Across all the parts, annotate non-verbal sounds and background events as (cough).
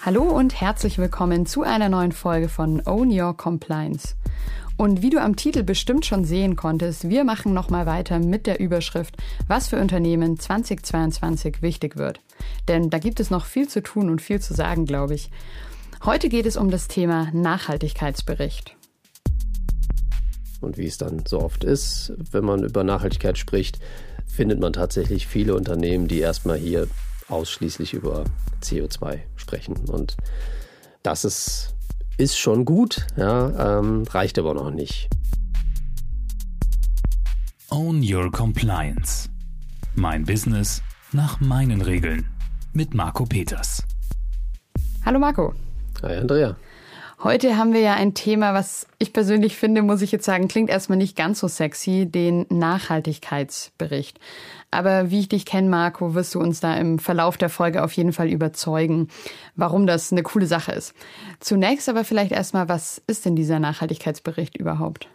Hallo und herzlich willkommen zu einer neuen Folge von Own Your Compliance. Und wie du am Titel bestimmt schon sehen konntest, wir machen nochmal weiter mit der Überschrift, was für Unternehmen 2022 wichtig wird. Denn da gibt es noch viel zu tun und viel zu sagen, glaube ich. Heute geht es um das Thema Nachhaltigkeitsbericht. Und wie es dann so oft ist, wenn man über Nachhaltigkeit spricht, findet man tatsächlich viele Unternehmen, die erstmal hier ausschließlich über CO2 sprechen. Und das ist, ist schon gut, ja, ähm, reicht aber noch nicht. Own Your Compliance. Mein Business nach meinen Regeln. Mit Marco Peters. Hallo Marco. Hi Andrea. Heute haben wir ja ein Thema, was ich persönlich finde, muss ich jetzt sagen, klingt erstmal nicht ganz so sexy, den Nachhaltigkeitsbericht. Aber wie ich dich kenne, Marco, wirst du uns da im Verlauf der Folge auf jeden Fall überzeugen, warum das eine coole Sache ist. Zunächst aber vielleicht erstmal, was ist denn dieser Nachhaltigkeitsbericht überhaupt?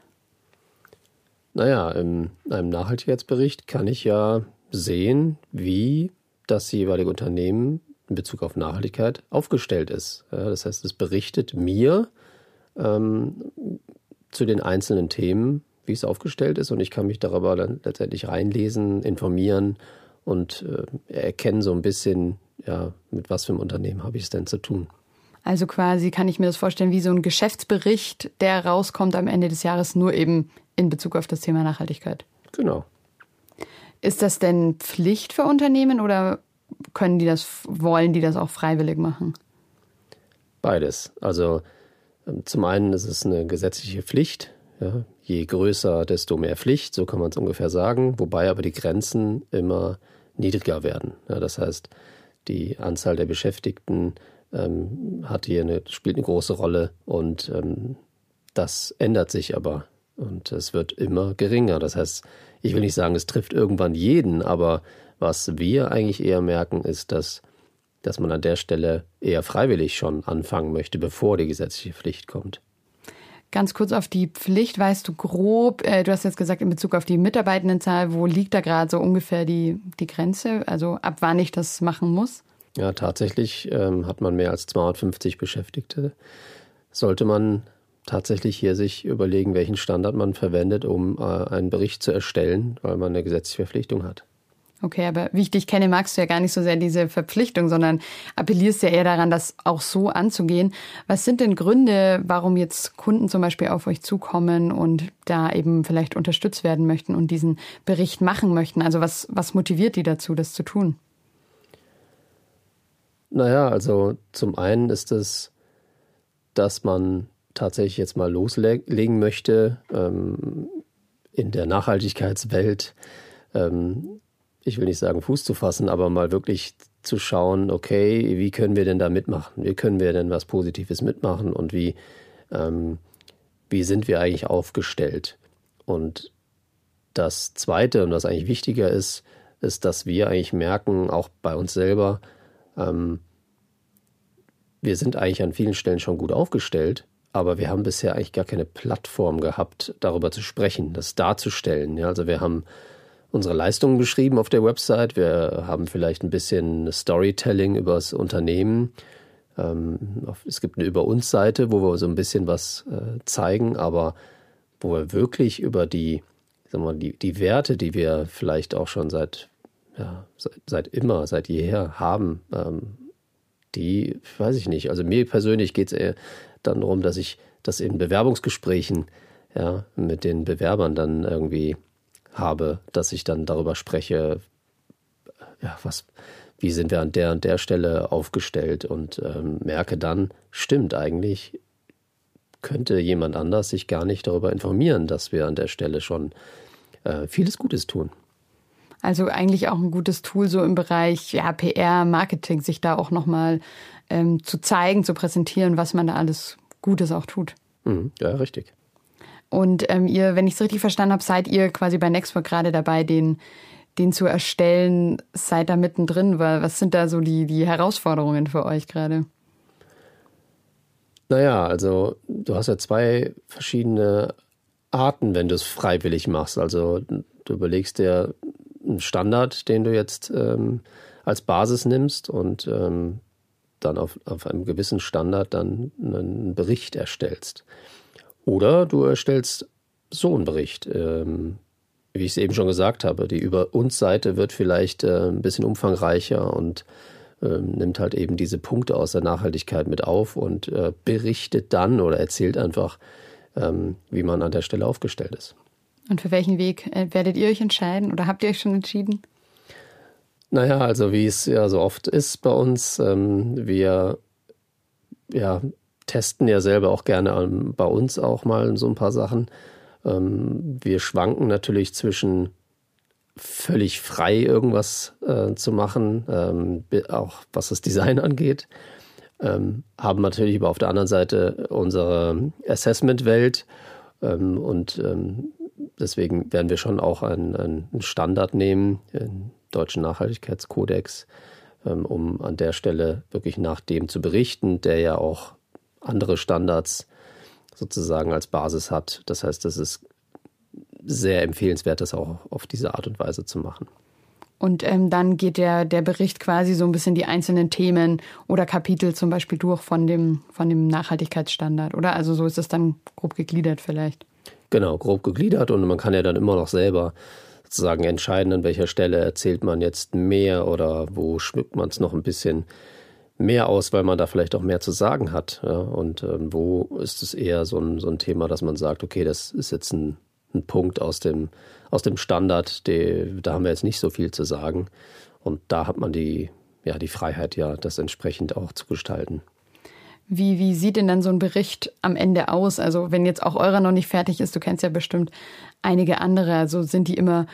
Naja, in einem Nachhaltigkeitsbericht kann ich ja sehen, wie das jeweilige Unternehmen in Bezug auf Nachhaltigkeit aufgestellt ist. Das heißt, es berichtet mir ähm, zu den einzelnen Themen, wie es aufgestellt ist und ich kann mich darüber dann letztendlich reinlesen, informieren und äh, erkennen so ein bisschen, ja, mit was für einem Unternehmen habe ich es denn zu tun. Also quasi kann ich mir das vorstellen wie so ein Geschäftsbericht, der rauskommt am Ende des Jahres, nur eben in Bezug auf das Thema Nachhaltigkeit. Genau. Ist das denn Pflicht für Unternehmen oder können die das, wollen die das auch freiwillig machen? Beides. Also ähm, zum einen ist es eine gesetzliche Pflicht. Ja. Je größer, desto mehr Pflicht, so kann man es ungefähr sagen, wobei aber die Grenzen immer niedriger werden. Ja, das heißt, die Anzahl der Beschäftigten ähm, hat hier eine, spielt eine große Rolle und ähm, das ändert sich aber und es wird immer geringer. Das heißt, ich will nicht sagen, es trifft irgendwann jeden, aber was wir eigentlich eher merken, ist, dass, dass man an der Stelle eher freiwillig schon anfangen möchte, bevor die gesetzliche Pflicht kommt. Ganz kurz auf die Pflicht, weißt du grob, äh, du hast jetzt gesagt, in Bezug auf die Mitarbeitendenzahl, wo liegt da gerade so ungefähr die, die Grenze, also ab wann ich das machen muss? Ja, tatsächlich ähm, hat man mehr als 250 Beschäftigte. Sollte man tatsächlich hier sich überlegen, welchen Standard man verwendet, um äh, einen Bericht zu erstellen, weil man eine gesetzliche Verpflichtung hat. Okay, aber wie ich dich kenne, magst du ja gar nicht so sehr diese Verpflichtung, sondern appellierst ja eher daran, das auch so anzugehen. Was sind denn Gründe, warum jetzt Kunden zum Beispiel auf euch zukommen und da eben vielleicht unterstützt werden möchten und diesen Bericht machen möchten? Also was, was motiviert die dazu, das zu tun? Naja, also zum einen ist es, dass man tatsächlich jetzt mal loslegen möchte ähm, in der Nachhaltigkeitswelt. Ähm, ich will nicht sagen Fuß zu fassen, aber mal wirklich zu schauen, okay, wie können wir denn da mitmachen? Wie können wir denn was Positives mitmachen und wie, ähm, wie sind wir eigentlich aufgestellt? Und das Zweite und was eigentlich wichtiger ist, ist, dass wir eigentlich merken, auch bei uns selber, ähm, wir sind eigentlich an vielen Stellen schon gut aufgestellt, aber wir haben bisher eigentlich gar keine Plattform gehabt, darüber zu sprechen, das darzustellen. Ja, also wir haben unsere Leistungen beschrieben auf der Website. Wir haben vielleicht ein bisschen Storytelling über das Unternehmen. Ähm, es gibt eine Über uns Seite, wo wir so ein bisschen was äh, zeigen, aber wo wir wirklich über die, sagen wir die, die Werte, die wir vielleicht auch schon seit, ja, seit, seit immer, seit jeher haben, ähm, die, weiß ich nicht. Also mir persönlich geht es eher dann darum, dass ich das in Bewerbungsgesprächen ja, mit den Bewerbern dann irgendwie habe, dass ich dann darüber spreche, ja, was, wie sind wir an der und der Stelle aufgestellt und ähm, merke dann, stimmt eigentlich, könnte jemand anders sich gar nicht darüber informieren, dass wir an der Stelle schon äh, vieles Gutes tun. Also eigentlich auch ein gutes Tool so im Bereich ja, PR, Marketing, sich da auch nochmal ähm, zu zeigen, zu präsentieren, was man da alles Gutes auch tut. Mhm, ja, richtig. Und ähm, ihr, wenn ich es richtig verstanden habe, seid ihr quasi bei Nextwork gerade dabei, den, den zu erstellen, seid da mittendrin. Was sind da so die, die Herausforderungen für euch gerade? Naja, also du hast ja zwei verschiedene Arten, wenn du es freiwillig machst. Also du überlegst dir einen Standard, den du jetzt ähm, als Basis nimmst und ähm, dann auf, auf einem gewissen Standard dann einen Bericht erstellst. Oder du erstellst so einen Bericht. Ähm, wie ich es eben schon gesagt habe, die Über uns Seite wird vielleicht äh, ein bisschen umfangreicher und äh, nimmt halt eben diese Punkte aus der Nachhaltigkeit mit auf und äh, berichtet dann oder erzählt einfach, ähm, wie man an der Stelle aufgestellt ist. Und für welchen Weg äh, werdet ihr euch entscheiden oder habt ihr euch schon entschieden? Naja, also wie es ja so oft ist bei uns, ähm, wir ja, testen ja selber auch gerne ähm, bei uns auch mal so ein paar Sachen. Ähm, wir schwanken natürlich zwischen völlig frei irgendwas äh, zu machen, ähm, auch was das Design (laughs) angeht. Ähm, haben natürlich aber auf der anderen Seite unsere Assessment-Welt ähm, und ähm, deswegen werden wir schon auch einen, einen Standard nehmen, den deutschen Nachhaltigkeitskodex, ähm, um an der Stelle wirklich nach dem zu berichten, der ja auch andere Standards sozusagen als Basis hat. Das heißt, es ist sehr empfehlenswert, das auch auf diese Art und Weise zu machen. Und ähm, dann geht der, der Bericht quasi so ein bisschen die einzelnen Themen oder Kapitel zum Beispiel durch von dem, von dem Nachhaltigkeitsstandard, oder? Also so ist es dann grob gegliedert vielleicht. Genau, grob gegliedert und man kann ja dann immer noch selber sozusagen entscheiden, an welcher Stelle erzählt man jetzt mehr oder wo schmückt man es noch ein bisschen mehr aus, weil man da vielleicht auch mehr zu sagen hat. Ja? Und ähm, wo ist es eher so ein, so ein Thema, dass man sagt, okay, das ist jetzt ein ein Punkt aus dem, aus dem Standard, die, da haben wir jetzt nicht so viel zu sagen. Und da hat man die, ja, die Freiheit, ja, das entsprechend auch zu gestalten. Wie, wie sieht denn dann so ein Bericht am Ende aus? Also, wenn jetzt auch eurer noch nicht fertig ist, du kennst ja bestimmt einige andere, also sind die immer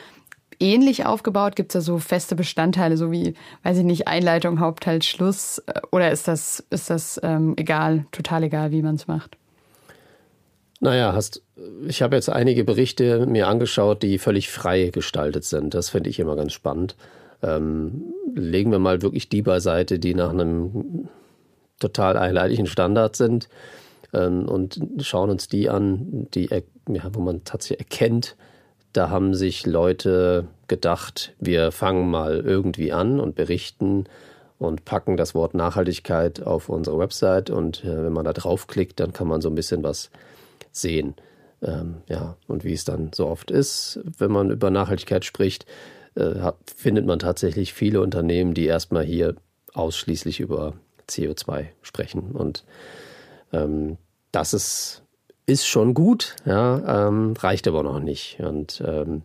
ähnlich aufgebaut? Gibt es da so feste Bestandteile, so wie, weiß ich nicht, Einleitung, Hauptteil, Schluss? Oder ist das, ist das ähm, egal, total egal, wie man es macht? Naja, hast, ich habe jetzt einige Berichte mir angeschaut, die völlig frei gestaltet sind. Das finde ich immer ganz spannend. Ähm, legen wir mal wirklich die beiseite, die nach einem total einheitlichen Standard sind ähm, und schauen uns die an, die, ja, wo man tatsächlich erkennt, da haben sich Leute gedacht, wir fangen mal irgendwie an und berichten und packen das Wort Nachhaltigkeit auf unsere Website und äh, wenn man da draufklickt, dann kann man so ein bisschen was sehen. Ähm, ja, und wie es dann so oft ist, wenn man über Nachhaltigkeit spricht, äh, hat, findet man tatsächlich viele Unternehmen, die erstmal hier ausschließlich über CO2 sprechen. Und ähm, das ist, ist schon gut, ja, ähm, reicht aber noch nicht. Und ähm,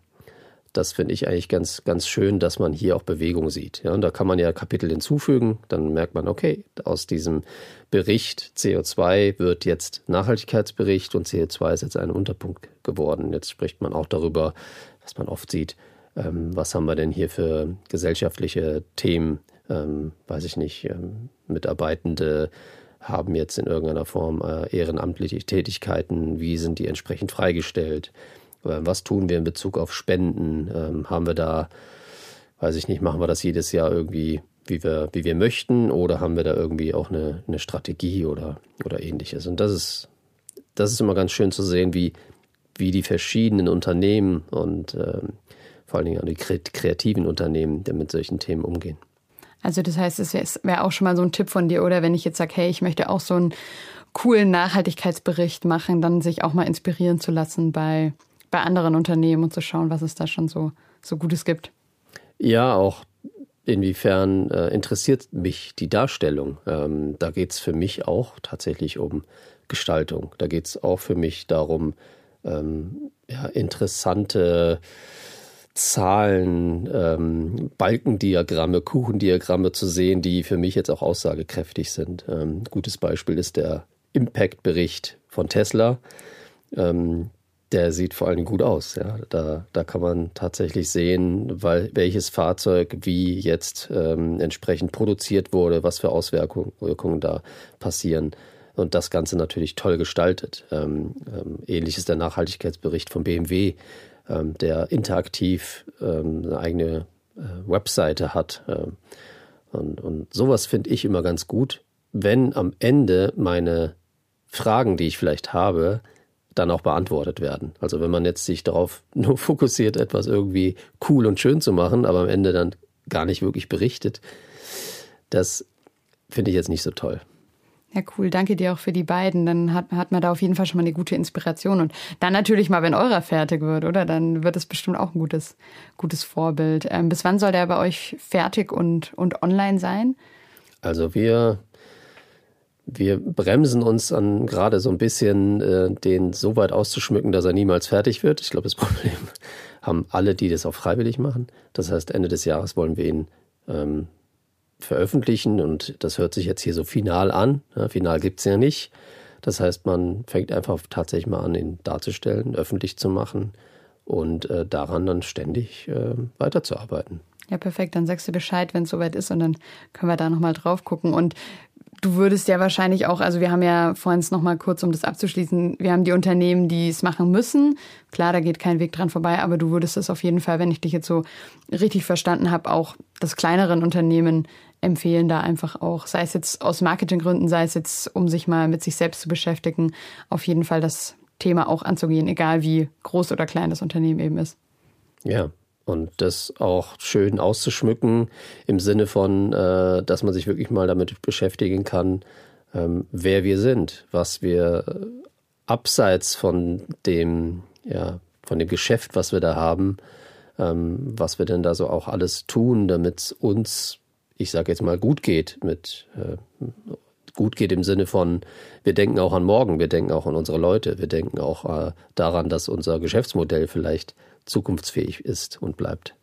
das finde ich eigentlich ganz, ganz schön, dass man hier auch Bewegung sieht. Ja, und da kann man ja Kapitel hinzufügen, dann merkt man, okay, aus diesem Bericht CO2 wird jetzt Nachhaltigkeitsbericht und CO2 ist jetzt ein Unterpunkt geworden. Jetzt spricht man auch darüber, was man oft sieht, ähm, was haben wir denn hier für gesellschaftliche Themen, ähm, weiß ich nicht, ähm, Mitarbeitende haben jetzt in irgendeiner Form äh, ehrenamtliche Tätigkeiten, wie sind die entsprechend freigestellt? Was tun wir in Bezug auf Spenden? Ähm, haben wir da, weiß ich nicht, machen wir das jedes Jahr irgendwie, wie wir, wie wir möchten, oder haben wir da irgendwie auch eine, eine Strategie oder, oder ähnliches? Und das ist, das ist immer ganz schön zu sehen, wie, wie die verschiedenen Unternehmen und ähm, vor allen Dingen auch die kreativen Unternehmen, die mit solchen Themen umgehen. Also das heißt, es wäre wär auch schon mal so ein Tipp von dir, oder wenn ich jetzt sage, hey, ich möchte auch so einen coolen Nachhaltigkeitsbericht machen, dann sich auch mal inspirieren zu lassen bei bei anderen Unternehmen und zu schauen, was es da schon so, so Gutes gibt. Ja, auch inwiefern äh, interessiert mich die Darstellung. Ähm, da geht es für mich auch tatsächlich um Gestaltung. Da geht es auch für mich darum, ähm, ja, interessante Zahlen, ähm, Balkendiagramme, Kuchendiagramme zu sehen, die für mich jetzt auch aussagekräftig sind. Ähm, gutes Beispiel ist der Impact-Bericht von Tesla. Ähm, der sieht vor Dingen gut aus. Ja. Da, da kann man tatsächlich sehen, weil, welches Fahrzeug wie jetzt ähm, entsprechend produziert wurde, was für Auswirkungen da passieren. Und das Ganze natürlich toll gestaltet. Ähm, ähm, ähnlich ist der Nachhaltigkeitsbericht von BMW, der interaktiv ähm, eine eigene äh, Webseite hat. Ähm, und, und sowas finde ich immer ganz gut, wenn am Ende meine Fragen, die ich vielleicht habe, dann auch beantwortet werden. Also wenn man jetzt sich darauf (laughs) nur fokussiert, etwas irgendwie cool und schön zu machen, aber am Ende dann gar nicht wirklich berichtet, das finde ich jetzt nicht so toll. Ja, cool. Danke dir auch für die beiden. Dann hat, hat man da auf jeden Fall schon mal eine gute Inspiration. Und dann natürlich mal, wenn eurer fertig wird, oder? Dann wird es bestimmt auch ein gutes, gutes Vorbild. Ähm, bis wann soll der bei euch fertig und, und online sein? Also wir, wir bremsen uns an gerade so ein bisschen, äh, den so weit auszuschmücken, dass er niemals fertig wird. Ich glaube, das (laughs) Problem haben alle, die das auch freiwillig machen. Das heißt, Ende des Jahres wollen wir ihn ähm, veröffentlichen und das hört sich jetzt hier so final an. Ja, final gibt es ja nicht. Das heißt, man fängt einfach tatsächlich mal an, ihn darzustellen, öffentlich zu machen und äh, daran dann ständig äh, weiterzuarbeiten. Ja, perfekt. Dann sagst du Bescheid, wenn es soweit ist und dann können wir da nochmal drauf gucken. Und du würdest ja wahrscheinlich auch, also wir haben ja vorhin noch mal kurz, um das abzuschließen, wir haben die Unternehmen, die es machen müssen. Klar, da geht kein Weg dran vorbei, aber du würdest es auf jeden Fall, wenn ich dich jetzt so richtig verstanden habe, auch das kleineren Unternehmen empfehlen, da einfach auch, sei es jetzt aus Marketinggründen, sei es jetzt, um sich mal mit sich selbst zu beschäftigen, auf jeden Fall das Thema auch anzugehen, egal wie groß oder klein das Unternehmen eben ist. Ja, und das auch schön auszuschmücken im Sinne von, äh, dass man sich wirklich mal damit beschäftigen kann, ähm, wer wir sind, was wir abseits von dem, ja, von dem Geschäft, was wir da haben, ähm, was wir denn da so auch alles tun, damit es uns ich sage jetzt mal, gut geht, mit äh, gut geht im Sinne von, wir denken auch an morgen, wir denken auch an unsere Leute, wir denken auch äh, daran, dass unser Geschäftsmodell vielleicht zukunftsfähig ist und bleibt.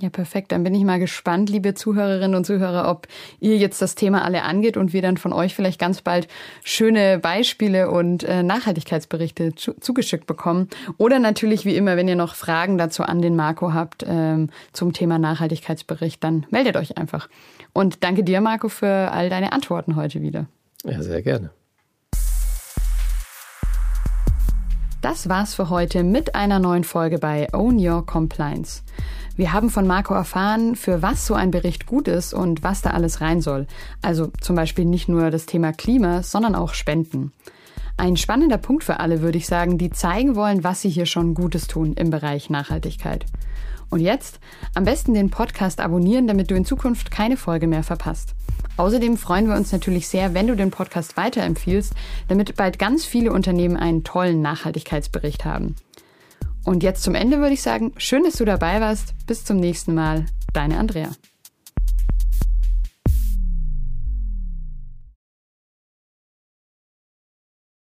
Ja, perfekt. Dann bin ich mal gespannt, liebe Zuhörerinnen und Zuhörer, ob ihr jetzt das Thema alle angeht und wir dann von euch vielleicht ganz bald schöne Beispiele und äh, Nachhaltigkeitsberichte zu, zugeschickt bekommen. Oder natürlich wie immer, wenn ihr noch Fragen dazu an den Marco habt ähm, zum Thema Nachhaltigkeitsbericht, dann meldet euch einfach. Und danke dir, Marco, für all deine Antworten heute wieder. Ja, sehr gerne. Das war's für heute mit einer neuen Folge bei Own Your Compliance. Wir haben von Marco erfahren, für was so ein Bericht gut ist und was da alles rein soll. Also zum Beispiel nicht nur das Thema Klima, sondern auch Spenden. Ein spannender Punkt für alle, würde ich sagen, die zeigen wollen, was sie hier schon Gutes tun im Bereich Nachhaltigkeit. Und jetzt am besten den Podcast abonnieren, damit du in Zukunft keine Folge mehr verpasst. Außerdem freuen wir uns natürlich sehr, wenn du den Podcast weiterempfiehlst, damit bald ganz viele Unternehmen einen tollen Nachhaltigkeitsbericht haben. Und jetzt zum Ende würde ich sagen, schön, dass du dabei warst. Bis zum nächsten Mal. Deine Andrea.